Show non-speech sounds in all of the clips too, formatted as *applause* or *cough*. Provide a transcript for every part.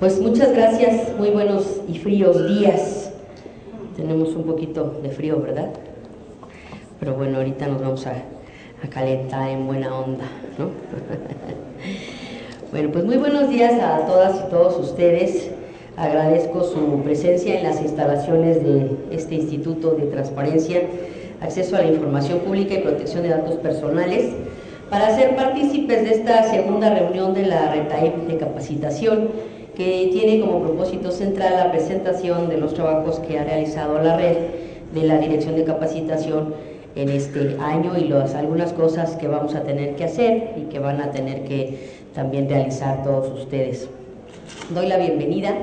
Pues muchas gracias, muy buenos y fríos días. Tenemos un poquito de frío, ¿verdad? Pero bueno, ahorita nos vamos a, calentar en buena onda, ¿no? *laughs* bueno, pues muy buenos días a todas y todos ustedes. Agradezco su presencia en las instalaciones de este Instituto de Transparencia, Acceso a la Información Pública y Protección de Datos Personales para ser partícipes de esta segunda reunión de la RETAIP de capacitación que tiene como propósito central la presentación de los trabajos que ha realizado la red de la Dirección de Capacitación en este año y las, algunas cosas que vamos a tener que hacer y que van a tener que también realizar todos ustedes. Doy la bienvenida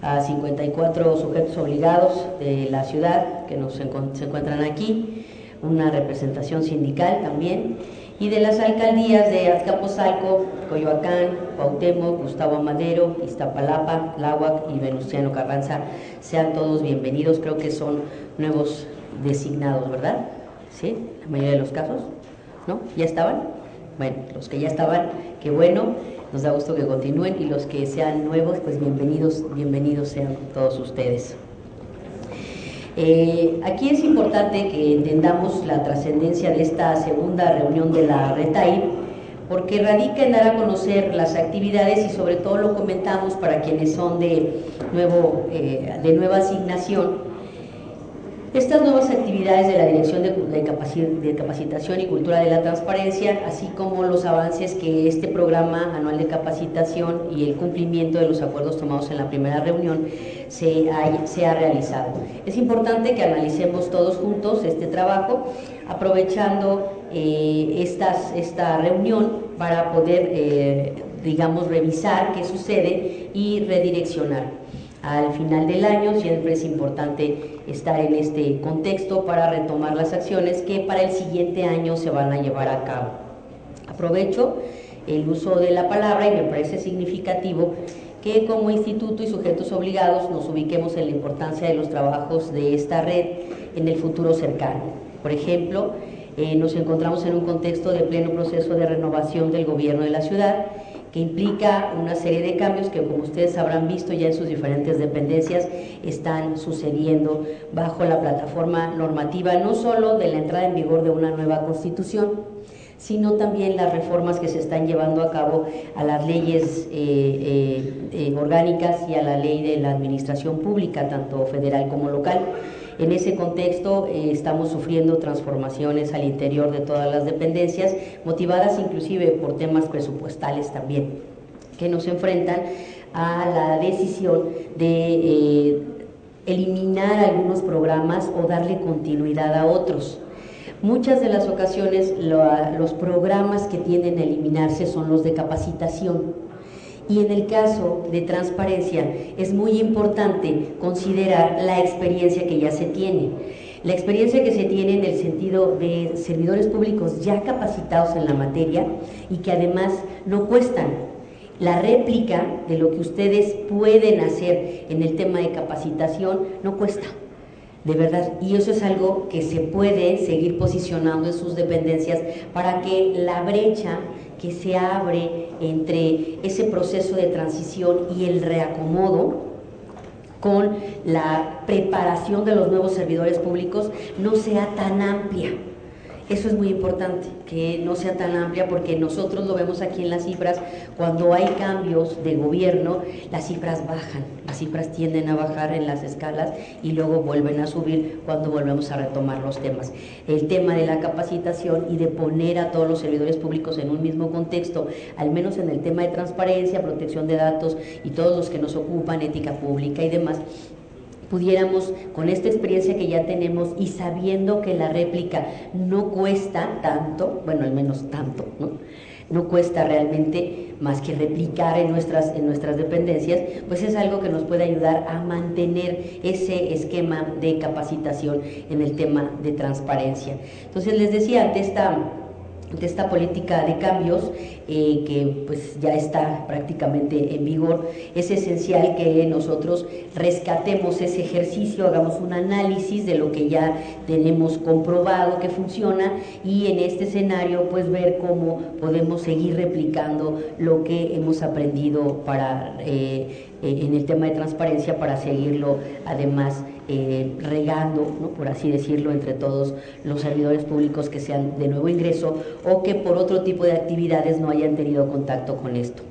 a 54 sujetos obligados de la ciudad que nos se encuentran aquí, una representación sindical también y de las alcaldías de Azcapotzalco, Coyoacán, Cuauhtémoc, Gustavo Madero, Iztapalapa, Láhuac y Venustiano Carranza. Sean todos bienvenidos, creo que son nuevos designados, ¿verdad? ¿Sí? La mayoría de los casos, ¿no? ¿Ya estaban? Bueno, los que ya estaban, qué bueno, nos da gusto que continúen y los que sean nuevos, pues bienvenidos, bienvenidos sean todos ustedes. Eh, aquí es importante que entendamos la trascendencia de esta segunda reunión de la RETAI, porque radica en dar a conocer las actividades y sobre todo lo comentamos para quienes son de, nuevo, eh, de nueva asignación, estas nuevas actividades de la Dirección de, Capacitación y Cultura de la Transparencia, así como los avances que este programa anual de capacitación y el cumplimiento de los acuerdos tomados en la primera reunión se ha, realizado. Es importante que analicemos todos juntos este trabajo, aprovechando eh, esta reunión para poder, eh, digamos, revisar qué sucede y redireccionar al final del año. Siempre es importante estar en este contexto para retomar las acciones que para el siguiente año se van a llevar a cabo. Aprovecho el uso de la palabra y me parece significativo que como instituto y sujetos obligados nos ubiquemos en la importancia de los trabajos de esta red en el futuro cercano. Por ejemplo, eh, nos encontramos en un contexto de pleno proceso de renovación del gobierno de la ciudad que implica una serie de cambios que como ustedes habrán visto ya en sus diferentes dependencias están sucediendo bajo la plataforma normativa no solo de la entrada en vigor de una nueva constitución, sino también las reformas que se están llevando a cabo a las leyes eh, eh, eh, orgánicas y a la ley de la administración pública, tanto federal como local. En ese contexto eh, estamos sufriendo transformaciones al interior de todas las dependencias, motivadas inclusive por temas presupuestales también, que nos enfrentan a la decisión de eh, eliminar algunos programas o darle continuidad a otros. Muchas de las ocasiones los programas que tienden a eliminarse son los de capacitación y en el caso de transparencia es muy importante considerar la experiencia que ya se tiene. La experiencia que se tiene en el sentido de servidores públicos ya capacitados en la materia y que además no cuestan. La réplica de lo que ustedes pueden hacer en el tema de capacitación no cuesta de verdad. Y eso es algo que se puede seguir posicionando en sus dependencias para que la brecha que se abre entre ese proceso de transición y el reacomodo con la preparación de los nuevos servidores públicos no sea tan amplia. Eso es muy importante, que no sea tan amplia porque nosotros lo vemos aquí en las cifras, cuando hay cambios de gobierno, las cifras bajan, las cifras tienden a bajar en las escalas y luego vuelven a subir cuando volvemos a retomar los temas. El tema de la capacitación y de poner a todos los servidores públicos en un mismo contexto, al menos en el tema de transparencia, protección de datos y todos los que nos ocupan, ética pública y demás, pudiéramos, con esta experiencia que ya tenemos y sabiendo que la réplica no cuesta tanto, bueno, al menos tanto, ¿no? no cuesta realmente más que replicar en nuestras, en nuestras dependencias, pues es algo que nos puede ayudar a mantener ese esquema de capacitación en el tema de transparencia. Entonces les decía, ante esta de esta política de cambios eh, que pues ya está prácticamente en vigor, es esencial que nosotros rescatemos ese ejercicio, hagamos un análisis de lo que ya tenemos comprobado que funciona y en este escenario pues ver cómo podemos seguir replicando lo que hemos aprendido para eh, eh, en el tema de transparencia para seguirlo además eh, regando, por así decirlo, entre todos los servidores públicos que sean de nuevo ingreso o que por otro tipo de actividades no hayan tenido contacto con esto.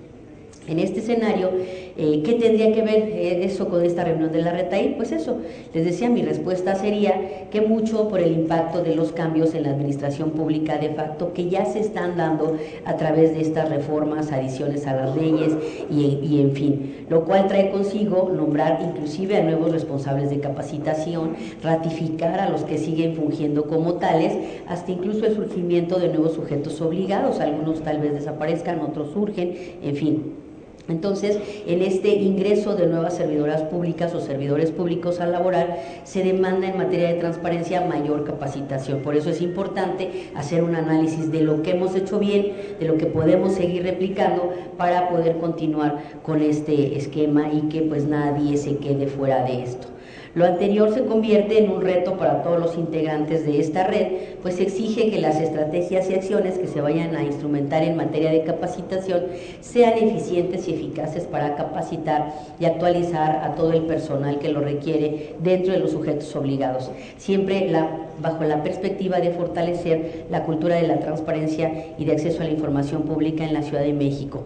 En este escenario, eh, ¿qué tendría que ver eh, eso con esta reunión de la RETAI? Pues eso, les decía, mi respuesta sería que mucho por el impacto de los cambios en la administración pública de facto que ya se están dando a través de estas reformas, adiciones a las leyes y, y en fin, lo cual trae consigo nombrar inclusive a nuevos responsables de capacitación, ratificar a los que siguen fungiendo como tales, hasta incluso el surgimiento de nuevos sujetos obligados, algunos tal vez desaparezcan, otros surgen, en fin. Entonces, en este ingreso de nuevas servidoras públicas o servidores públicos al laboral, se demanda en materia de transparencia mayor capacitación. Por eso es importante hacer un análisis de lo que hemos hecho bien, de lo que podemos seguir replicando para poder continuar con este esquema y que pues nadie se quede fuera de esto. Lo anterior se convierte en un reto para todos los integrantes de esta red, pues exige que las estrategias y acciones que se vayan a instrumentar en materia de capacitación sean eficientes y eficaces para capacitar y actualizar a todo el personal que lo requiere dentro de los sujetos obligados, siempre bajo la perspectiva de fortalecer la cultura de la transparencia y de acceso a la información pública en la Ciudad de México.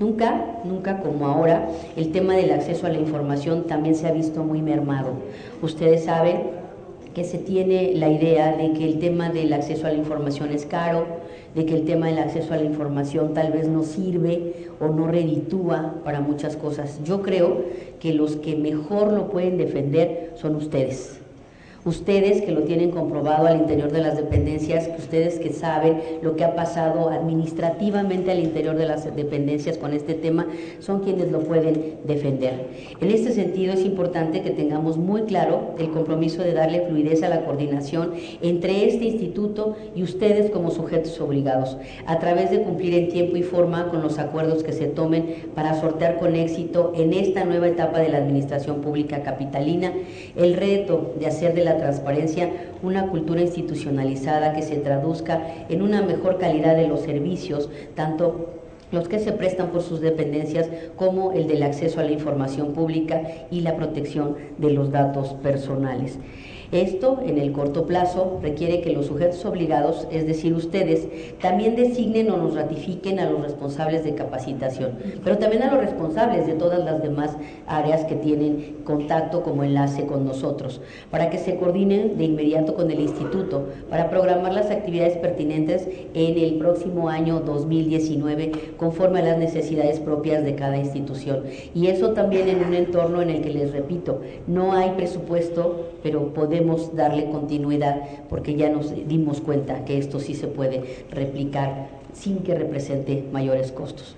Nunca, nunca como ahora, el tema del acceso a la información también se ha visto muy mermado. Ustedes saben que se tiene la idea de que el tema del acceso a la información es caro, de que el tema del acceso a la información tal vez no sirve o no reditúa para muchas cosas. Yo creo que los que mejor lo pueden defender son ustedes ustedes que lo tienen comprobado al interior de las dependencias, ustedes que saben lo que ha pasado administrativamente al interior de las dependencias con este tema, son quienes lo pueden defender. En este sentido es importante que tengamos muy claro el compromiso de darle fluidez a la coordinación entre este instituto y ustedes como sujetos obligados, a través de cumplir en tiempo y forma con los acuerdos que se tomen para sortear con éxito en esta nueva etapa de la administración pública capitalina el reto de hacer de la transparencia, una cultura institucionalizada que se traduzca en una mejor calidad de los servicios, tanto los que se prestan por sus dependencias, como el del acceso a la información pública y la protección de los datos personales. Esto, en el corto plazo, requiere que los sujetos obligados, es decir, ustedes, también designen o nos ratifiquen a los responsables de capacitación, pero también a los responsables de todas las demás áreas que tienen contacto como enlace con nosotros, para que se coordinen de inmediato con el instituto, para programar las actividades pertinentes en el próximo año 2019, conforme a las necesidades propias de cada institución. Y eso también en un entorno en el que, les repito, no hay presupuesto, pero podemos darle continuidad porque ya nos dimos cuenta que esto sí se puede replicar sin que represente mayores costos.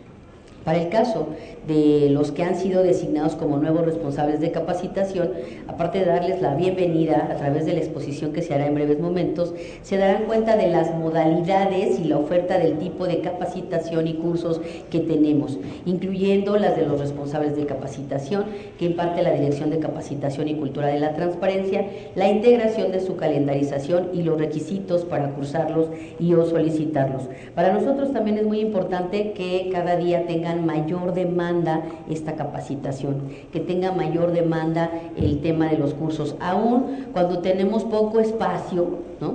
Para el caso de los que han sido designados como nuevos responsables de capacitación, aparte de darles la bienvenida a través de la exposición que se hará en breves momentos, se darán cuenta de las modalidades y la oferta del tipo de capacitación y cursos que tenemos, incluyendo las de los responsables de capacitación que imparte la Dirección de Capacitación y Cultura de la Transparencia, la integración de su calendarización y los requisitos para cursarlos y o solicitarlos. Para nosotros también es muy importante que cada día tengan mayor demanda esta capacitación, que tenga mayor demanda el tema de los cursos, aún cuando tenemos poco espacio, ¿no?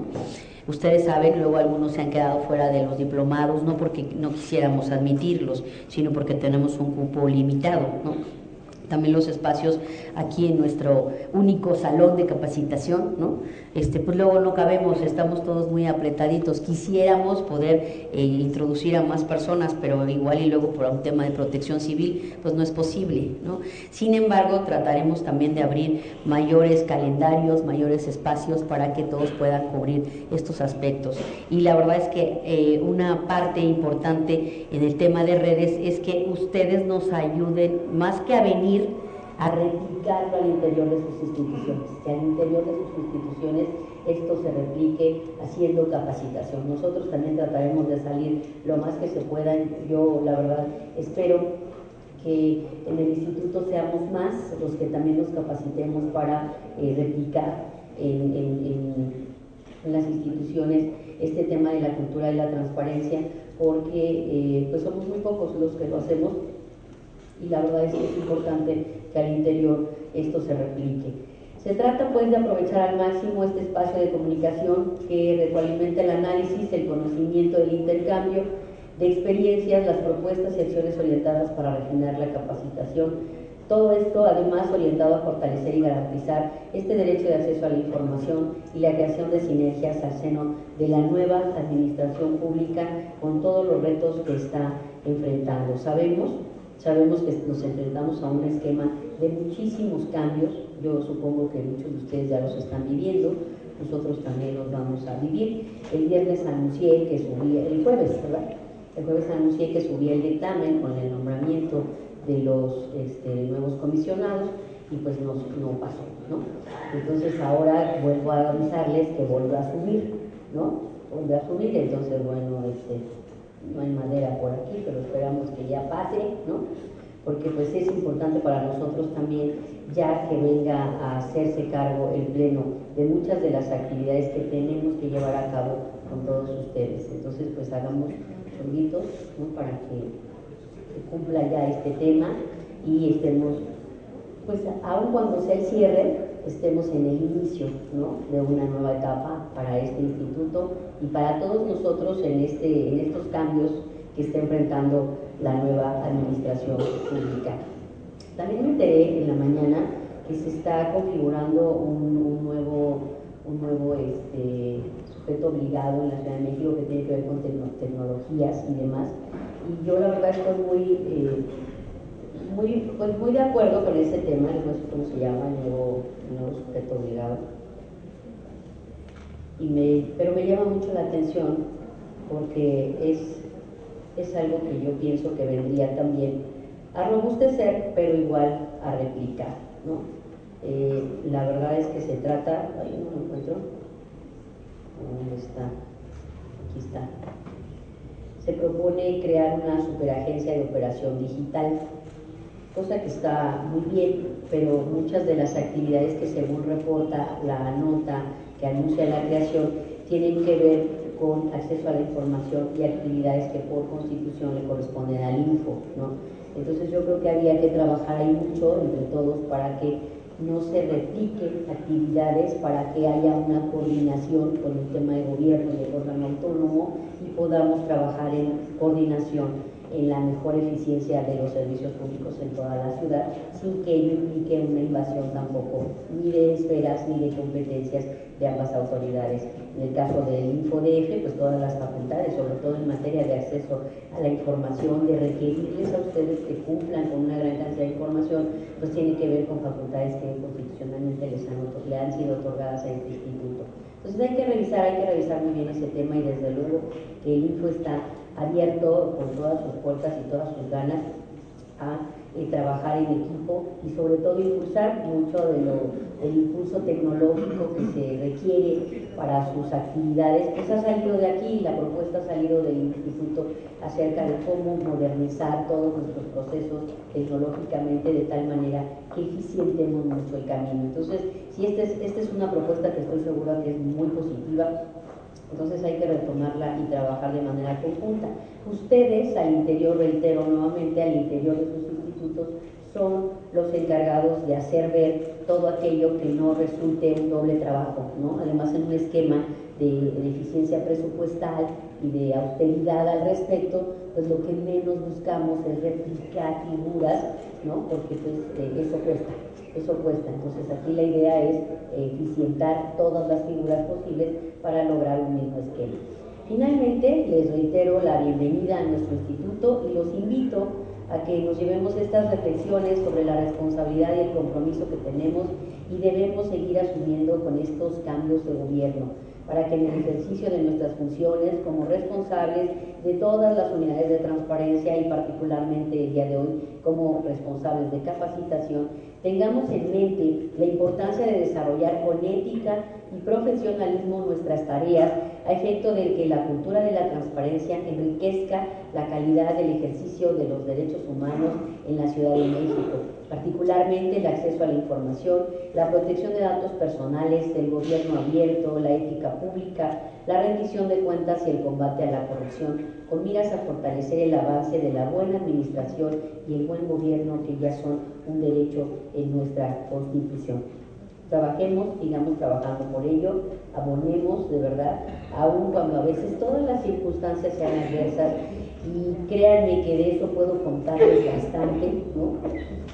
Ustedes saben, luego algunos se han quedado fuera de los diplomados, no porque no quisiéramos admitirlos, sino porque tenemos un cupo limitado, ¿no? También los espacios aquí en nuestro único salón de capacitación, ¿no? Este, pues luego no cabemos, estamos todos muy apretaditos. Quisiéramos poder eh, introducir a más personas, pero igual y luego por un tema de protección civil, pues no es posible, ¿no? Sin embargo, trataremos también de abrir mayores calendarios, mayores espacios para que todos puedan cubrir estos aspectos. Y la verdad es que eh, una parte importante en el tema de redes es que ustedes nos ayuden más que a venir a replicarlo al interior de sus instituciones, que al interior de sus instituciones esto se replique haciendo capacitación. Nosotros también trataremos de salir lo más que se pueda. Yo, la verdad, espero que en el instituto seamos más los que también nos capacitemos para eh, replicar en, las instituciones este tema de la cultura y la transparencia, porque eh, pues somos muy pocos los que lo hacemos y la verdad es que es importante que al interior esto se replique. Se trata pues de aprovechar al máximo este espacio de comunicación que retroalimenta el análisis, el conocimiento, el intercambio de experiencias, las propuestas y acciones orientadas para refinar la capacitación. Todo esto además orientado a fortalecer y garantizar este derecho de acceso a la información y la creación de sinergias al seno de la nueva administración pública con todos los retos que está enfrentando. Sabemos Sabemos que nos enfrentamos a un esquema de muchísimos cambios, yo supongo que muchos de ustedes ya los están viviendo, nosotros también los vamos a vivir. El viernes anuncié que subía, el jueves, ¿verdad? El jueves anuncié que subía el dictamen con el nombramiento de los este, nuevos comisionados y pues no, no pasó, ¿no? Entonces ahora vuelvo a avisarles que vuelvo a subir, ¿no? Vuelvo a subir, entonces bueno, este, no hay madera por aquí, pero esperamos que ya pase, ¿no? Porque pues es importante para nosotros también ya que venga a hacerse cargo el Pleno de muchas de las actividades que tenemos que llevar a cabo con todos ustedes. Entonces pues hagamos chorritos, ¿no? Para que se cumpla ya este tema y estemos, pues aun cuando sea el cierre, estemos en el inicio de una nueva etapa para este instituto y para todos nosotros en, este, en estos cambios que está enfrentando la nueva administración pública. También me enteré en la mañana que se está configurando un, nuevo, un nuevo este, sujeto obligado en la Ciudad de México que tiene que ver con tecnologías y demás. Y yo la verdad estoy muy... Eh, muy, pues muy de acuerdo con ese tema, no sé cómo se llama, el nuevo, sujeto obligado. Pero me llama mucho la atención porque es, es algo que yo pienso que vendría también a robustecer, pero igual a replicar. ¿no? Eh, la verdad es que se trata, ahí no lo encuentro, ¿dónde está? Aquí está. Se propone crear una superagencia de operación digital cosa que está muy bien, pero muchas de las actividades que según reporta la nota que anuncia la creación tienen que ver con acceso a la información y actividades que por constitución le corresponden al info, ¿no? Entonces yo creo que había que trabajar ahí mucho entre todos para que no se repliquen actividades, para que haya una coordinación con el tema de gobierno y el órgano autónomo y podamos trabajar en coordinación en la mejor eficiencia de los servicios públicos en toda la ciudad, sin que ello implique una invasión tampoco ni de esferas ni de competencias de ambas autoridades. En el caso del InfoDF, pues todas las facultades, sobre todo en materia de acceso a la información, de requerirles a ustedes que cumplan con una gran cantidad de información, pues tiene que ver con facultades que constitucionalmente les han, le han sido otorgadas a este instituto. Entonces hay que revisar, hay que revisar muy bien ese tema y desde luego que el Info está abierto con todas sus puertas y todas sus ganas a eh, trabajar en equipo y sobre todo impulsar mucho de del impulso tecnológico que se requiere para sus actividades. Pues ha salido de aquí, la propuesta ha salido del instituto acerca de cómo modernizar todos nuestros procesos tecnológicamente de tal manera que eficientemos mucho el camino. Entonces, si esta es, esta es una propuesta que estoy segura que es muy positiva, entonces hay que retomarla y trabajar de manera conjunta. Ustedes al interior, reitero nuevamente, al interior de sus institutos son los encargados de hacer ver todo aquello que no resulte un doble trabajo, ¿no? Además en un esquema de, eficiencia presupuestal y de austeridad al respecto, pues lo que menos buscamos es replicar figuras, ¿no? Porque pues eh, eso cuesta eso cuesta. Entonces aquí la idea es eficientar todas las figuras posibles para lograr un mismo esquema. Finalmente, les reitero la bienvenida a nuestro instituto y los invito a que nos llevemos estas reflexiones sobre la responsabilidad y el compromiso que tenemos y debemos seguir asumiendo con estos cambios de gobierno para que en el ejercicio de nuestras funciones como responsables de todas las unidades de transparencia y particularmente el día de hoy como responsables de capacitación Tengamos en mente la importancia de desarrollar con ética y profesionalismo nuestras tareas a efecto de que la cultura de la transparencia enriquezca la calidad del ejercicio de los derechos humanos en la Ciudad de México, particularmente el acceso a la información, la protección de datos personales, el gobierno abierto, la ética pública, la rendición de cuentas y el combate a la corrupción, con miras a fortalecer el avance de la buena administración y el buen gobierno que ya son un derecho en nuestra Constitución. Trabajemos, sigamos trabajando por ello, abonemos de verdad, aun cuando a veces todas las circunstancias sean adversas y créanme que de eso puedo contarles bastante, ¿no?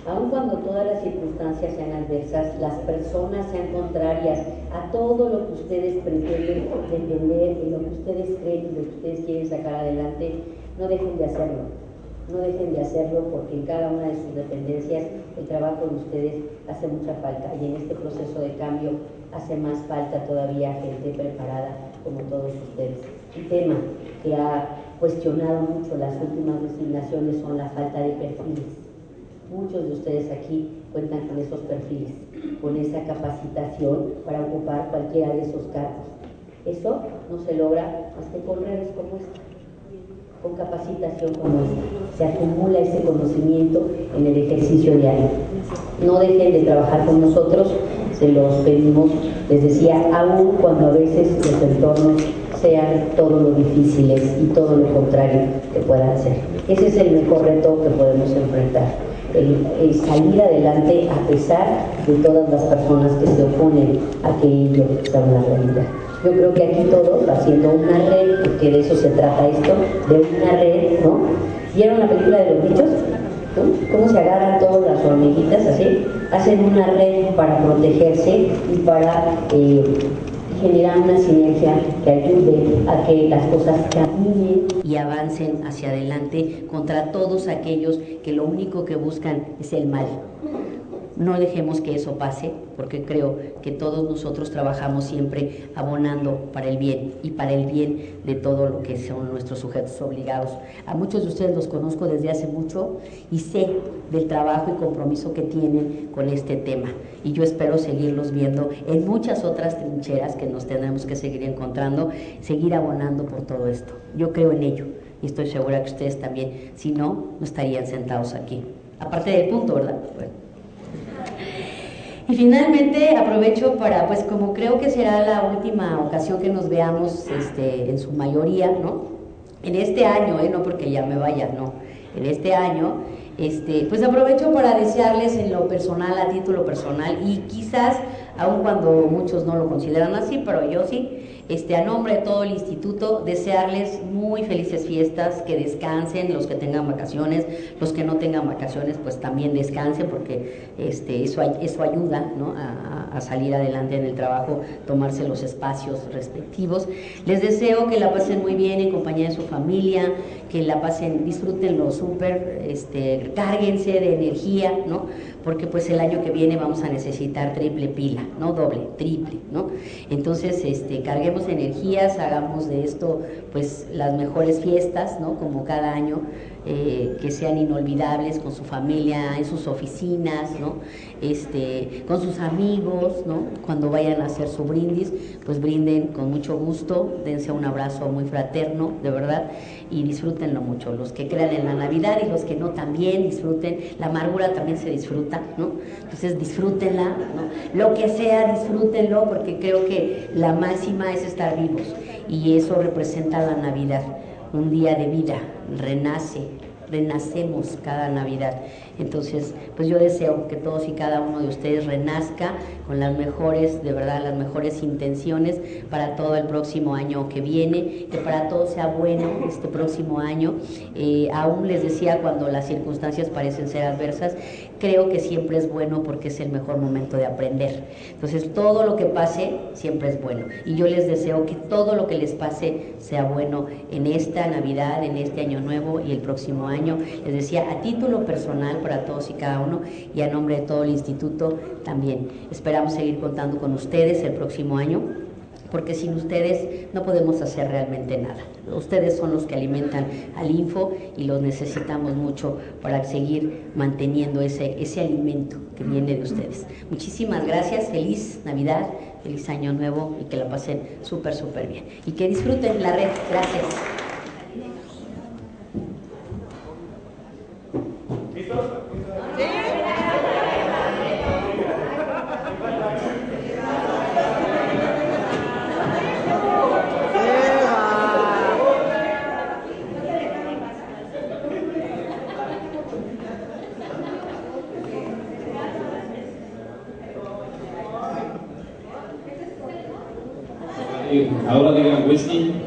Aun cuando todas las circunstancias sean adversas, las personas sean contrarias a todo lo que ustedes pretenden defender, en lo que ustedes creen y lo que ustedes quieren sacar adelante, no dejen de hacerlo no dejen de hacerlo porque en cada una de sus dependencias el trabajo de ustedes hace mucha falta y en este proceso de cambio hace más falta todavía gente preparada como todos ustedes. Un tema que ha cuestionado mucho las últimas designaciones son la falta de perfiles. Muchos de ustedes aquí cuentan con esos perfiles, con esa capacitación para ocupar cualquiera de esos cargos. Eso no se logra que con redes como esta con capacitación como esta. Se acumula ese conocimiento en el ejercicio diario. No dejen de trabajar con nosotros, se los pedimos, les decía, aún cuando a veces los entornos sean todo lo difíciles y todo lo contrario que puedan ser. Ese es el mejor reto que podemos enfrentar. El, salir adelante a pesar de todas las personas que se oponen a que ello sea una realidad. Yo creo que aquí todos haciendo una red, porque de eso se trata esto, de una red, ¿no? ¿Vieron la película de los bichos? ¿Cómo se agarran todas las hormiguitas así? Hacen una red para protegerse y para eh, generar una sinergia que ayude a que las cosas caminen y avancen hacia adelante contra todos aquellos que lo único que buscan es el mal. No dejemos que eso pase, porque creo que todos nosotros trabajamos siempre abonando para el bien y para el bien de todo lo que son nuestros sujetos obligados. A muchos de ustedes los conozco desde hace mucho y sé del trabajo y compromiso que tienen con este tema. Y yo espero seguirlos viendo en muchas otras trincheras que nos tendremos que seguir encontrando, seguir abonando por todo esto. Yo creo en ello y estoy segura que ustedes también. Si no, no estarían sentados aquí. Aparte del punto, ¿verdad? Y finalmente aprovecho para, pues como creo que será la última ocasión que nos veamos este, en su mayoría, ¿no? En este año, ¿eh? no porque ya me vaya, no, en este año, este, pues aprovecho para desearles en lo personal, a título personal, y quizás, aun cuando muchos no lo consideran así, pero yo sí, este, a nombre de todo el instituto, desearles muy felices fiestas, que descansen los que tengan vacaciones, los que no tengan vacaciones, pues también descansen, porque este, eso, eso ayuda a, a, salir adelante en el trabajo, tomarse los espacios respectivos. Les deseo que la pasen muy bien en compañía de su familia, que la pasen, disfrútenlo súper, este, cárguense de energía, ¿no? porque pues el año que viene vamos a necesitar triple pila, no doble, triple, ¿no? Entonces, este, carguemos energías, hagamos de esto pues las mejores fiestas, ¿no? Como cada año, eh, que sean inolvidables con su familia, en sus oficinas, ¿no? Este, con sus amigos, ¿no? Cuando vayan a hacer su brindis, pues brinden con mucho gusto, dense un abrazo muy fraterno, de verdad, y disfrútenlo mucho. Los que crean en la Navidad y los que no también disfruten. La amargura también se disfruta, ¿no? Entonces disfrútenla, ¿no? Lo que sea, disfrútenlo, porque creo que la máxima es estar vivos y eso representa la Navidad, un día de vida, renace, renacemos cada Navidad. Entonces, pues yo deseo que todos y cada uno de ustedes renazca con las mejores, de verdad, las mejores intenciones para todo el próximo año que viene, que para todos sea bueno este próximo año. Eh, aún les decía cuando las circunstancias parecen ser adversas, creo que siempre es bueno porque es el mejor momento de aprender. Entonces, todo lo que pase siempre es bueno. Y yo les deseo que todo lo que les pase sea bueno en esta Navidad, en este año nuevo y el próximo año. Les decía, a título personal, para todos y cada uno y a nombre de todo el instituto también. Esperamos seguir contando con ustedes el próximo año porque sin ustedes no podemos hacer realmente nada. Ustedes son los que alimentan al Info y los necesitamos mucho para seguir manteniendo ese, ese alimento que viene de ustedes. Muchísimas gracias, feliz Navidad, feliz Año Nuevo y que la pasen súper, súper bien. Y que disfruten la red. Gracias. Ahora digan Whitney.